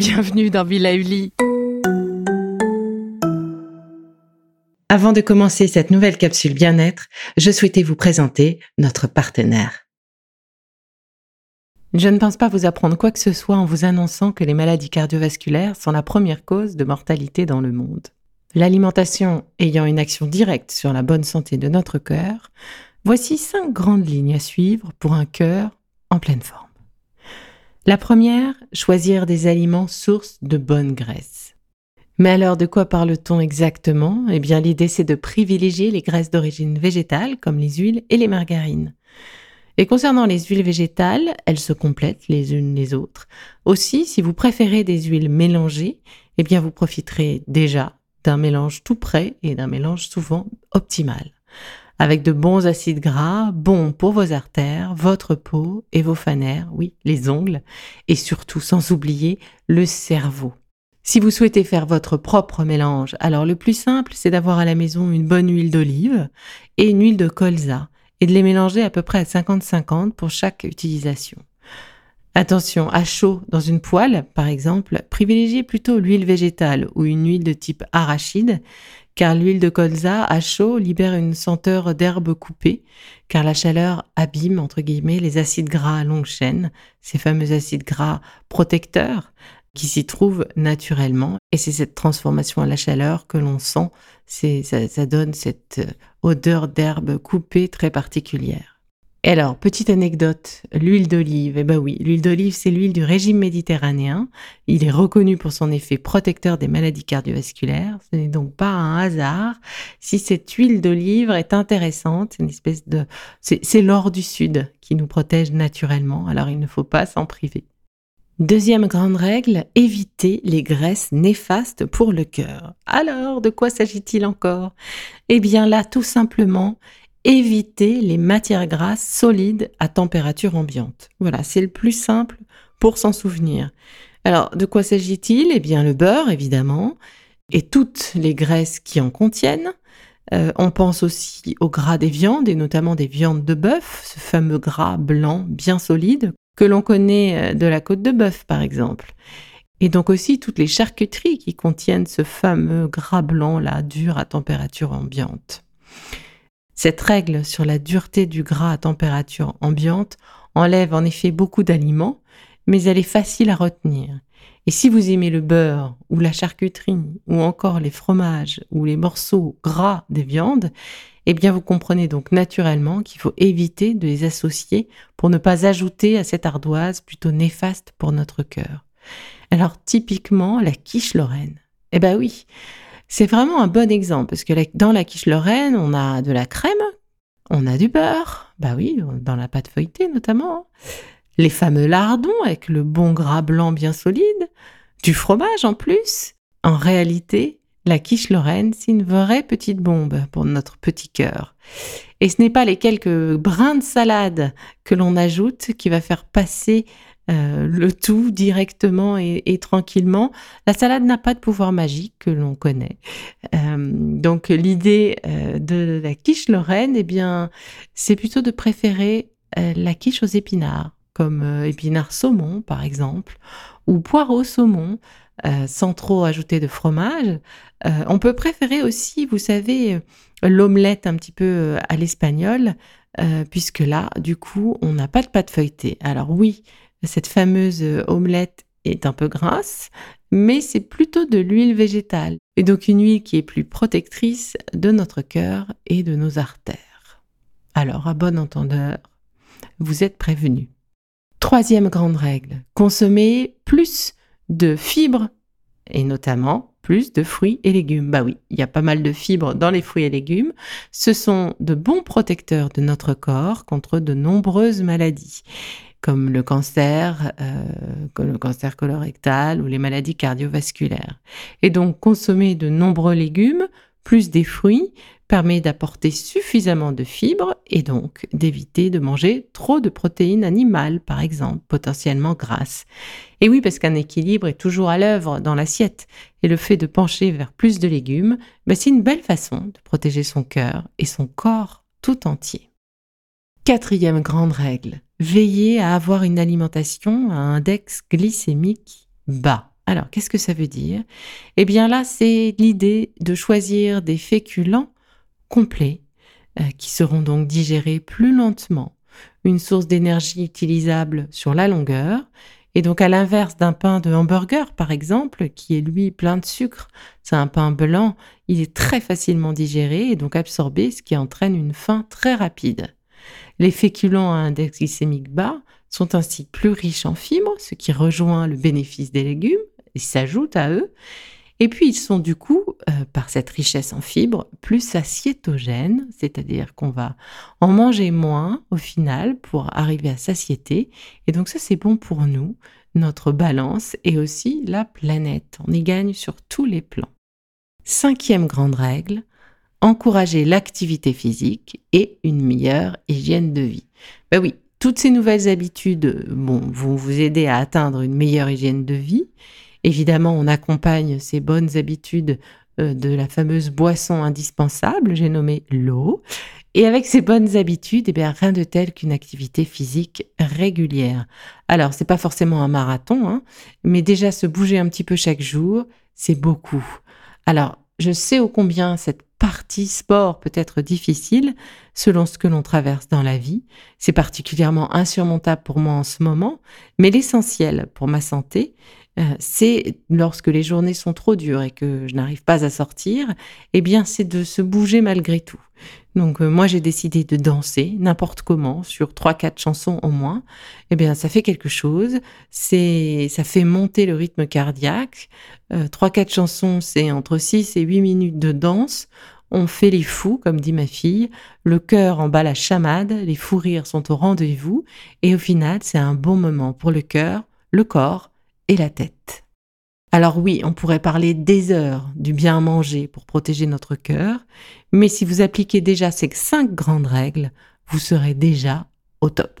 bienvenue dans Villa Uli. Avant de commencer cette nouvelle capsule bien-être, je souhaitais vous présenter notre partenaire. Je ne pense pas vous apprendre quoi que ce soit en vous annonçant que les maladies cardiovasculaires sont la première cause de mortalité dans le monde. L'alimentation ayant une action directe sur la bonne santé de notre cœur, voici cinq grandes lignes à suivre pour un cœur en pleine forme. La première, choisir des aliments sources de bonne graisse. Mais alors de quoi parle-t-on exactement? Eh bien l'idée c'est de privilégier les graisses d'origine végétale comme les huiles et les margarines. Et concernant les huiles végétales, elles se complètent les unes les autres. Aussi, si vous préférez des huiles mélangées, eh bien vous profiterez déjà d'un mélange tout prêt et d'un mélange souvent optimal. Avec de bons acides gras, bons pour vos artères, votre peau et vos fanères, oui, les ongles, et surtout sans oublier le cerveau. Si vous souhaitez faire votre propre mélange, alors le plus simple, c'est d'avoir à la maison une bonne huile d'olive et une huile de colza et de les mélanger à peu près à 50-50 pour chaque utilisation. Attention, à chaud dans une poêle, par exemple, privilégiez plutôt l'huile végétale ou une huile de type arachide, car l'huile de colza à chaud libère une senteur d'herbe coupée, car la chaleur abîme, entre guillemets, les acides gras à longue chaîne, ces fameux acides gras protecteurs qui s'y trouvent naturellement. Et c'est cette transformation à la chaleur que l'on sent, ça, ça donne cette odeur d'herbe coupée très particulière. Et alors, petite anecdote, l'huile d'olive. Eh ben oui, l'huile d'olive, c'est l'huile du régime méditerranéen. Il est reconnu pour son effet protecteur des maladies cardiovasculaires. Ce n'est donc pas un hasard si cette huile d'olive est intéressante. C'est une espèce de, c'est l'or du Sud qui nous protège naturellement. Alors, il ne faut pas s'en priver. Deuxième grande règle, éviter les graisses néfastes pour le cœur. Alors, de quoi s'agit-il encore? Eh bien là, tout simplement, éviter les matières grasses solides à température ambiante. Voilà, c'est le plus simple pour s'en souvenir. Alors, de quoi s'agit-il? Eh bien, le beurre, évidemment, et toutes les graisses qui en contiennent. Euh, on pense aussi au gras des viandes, et notamment des viandes de bœuf, ce fameux gras blanc bien solide que l'on connaît euh, de la côte de bœuf, par exemple. Et donc aussi toutes les charcuteries qui contiennent ce fameux gras blanc là, dur à température ambiante. Cette règle sur la dureté du gras à température ambiante enlève en effet beaucoup d'aliments, mais elle est facile à retenir. Et si vous aimez le beurre ou la charcuterie ou encore les fromages ou les morceaux gras des viandes, eh bien vous comprenez donc naturellement qu'il faut éviter de les associer pour ne pas ajouter à cette ardoise plutôt néfaste pour notre cœur. Alors typiquement la quiche lorraine. Eh ben oui, c'est vraiment un bon exemple parce que dans la quiche lorraine, on a de la crème, on a du beurre, bah oui, dans la pâte feuilletée notamment, les fameux lardons avec le bon gras blanc bien solide, du fromage en plus. En réalité, la quiche lorraine, c'est une vraie petite bombe pour notre petit cœur. Et ce n'est pas les quelques brins de salade que l'on ajoute qui va faire passer euh, le tout directement et, tranquillement. La salade n'a pas de pouvoir magique que l'on connaît. Euh, donc l'idée euh, de la quiche lorraine, eh bien, c'est plutôt de préférer la quiche aux épinards, comme épinards saumon par exemple, ou poireaux saumon. sans trop ajouter de fromage. on peut préférer aussi, vous savez, l'omelette un petit peu à l'espagnol, puisque là, du coup, on n'a pas de pâte feuilletée. Alors oui, cette fameuse euh, omelette est un peu grasse, mais c'est plutôt de l'huile végétale. Et donc une huile qui est plus protectrice de notre cœur et de nos artères. Alors, à bon entendeur, vous êtes prévenus. Troisième grande règle, consommer plus de fibres et notamment plus de fruits et légumes. Bah oui, il y a pas mal de fibres dans les fruits et légumes. Ce sont de bons protecteurs de notre corps contre de nombreuses maladies comme le cancer, euh, le cancer colorectal ou les maladies cardiovasculaires. Et donc consommer de nombreux légumes plus des fruits permet d'apporter suffisamment de fibres et donc d'éviter de manger trop de protéines animales, par exemple, potentiellement grasses. Et oui, parce qu'un équilibre est toujours à l'œuvre dans l'assiette, et le fait de pencher vers plus de légumes, ben, c'est une belle façon de protéger son cœur et son corps tout entier. Quatrième grande règle, veillez à avoir une alimentation à index glycémique bas. Alors, qu'est-ce que ça veut dire? Eh bien là, c'est l'idée de choisir des féculents complets euh, qui seront donc digérés plus lentement, une source d'énergie utilisable sur la longueur et donc à l'inverse d'un pain de hamburger, par exemple, qui est lui plein de sucre, c'est un pain blanc, il est très facilement digéré et donc absorbé, ce qui entraîne une faim très rapide. Les féculents à index glycémique bas sont ainsi plus riches en fibres, ce qui rejoint le bénéfice des légumes et s'ajoute à eux. Et puis ils sont du coup, euh, par cette richesse en fibres, plus satiétogènes, c'est-à-dire qu'on va en manger moins au final pour arriver à satiété. Et donc ça c'est bon pour nous, notre balance et aussi la planète. On y gagne sur tous les plans. Cinquième grande règle, encourager l'activité physique et une meilleure hygiène de vie. Ben oui, toutes ces nouvelles habitudes vont vous aider à atteindre une meilleure hygiène de vie Évidemment, on accompagne ces bonnes habitudes euh, de la fameuse boisson indispensable, j'ai nommé l'eau. Et avec ces bonnes habitudes, eh bien, rien de tel qu'une activité physique régulière. Alors, c'est pas forcément un marathon, hein, mais déjà se bouger un petit peu chaque jour, c'est beaucoup. Alors, je sais ô combien cette partie sport peut être difficile selon ce que l'on traverse dans la vie. C'est particulièrement insurmontable pour moi en ce moment, mais l'essentiel pour ma santé, c'est lorsque les journées sont trop dures et que je n'arrive pas à sortir, eh bien c'est de se bouger malgré tout. Donc euh, moi j'ai décidé de danser n'importe comment sur trois quatre chansons au moins. Eh bien ça fait quelque chose, c'est ça fait monter le rythme cardiaque. Euh, trois quatre chansons, c'est entre 6 et 8 minutes de danse. On fait les fous, comme dit ma fille, le cœur en bat la chamade, les fous rires sont au rendez-vous, et au final, c'est un bon moment pour le cœur, le corps la tête. Alors oui, on pourrait parler des heures du bien manger pour protéger notre cœur, mais si vous appliquez déjà ces cinq grandes règles, vous serez déjà au top.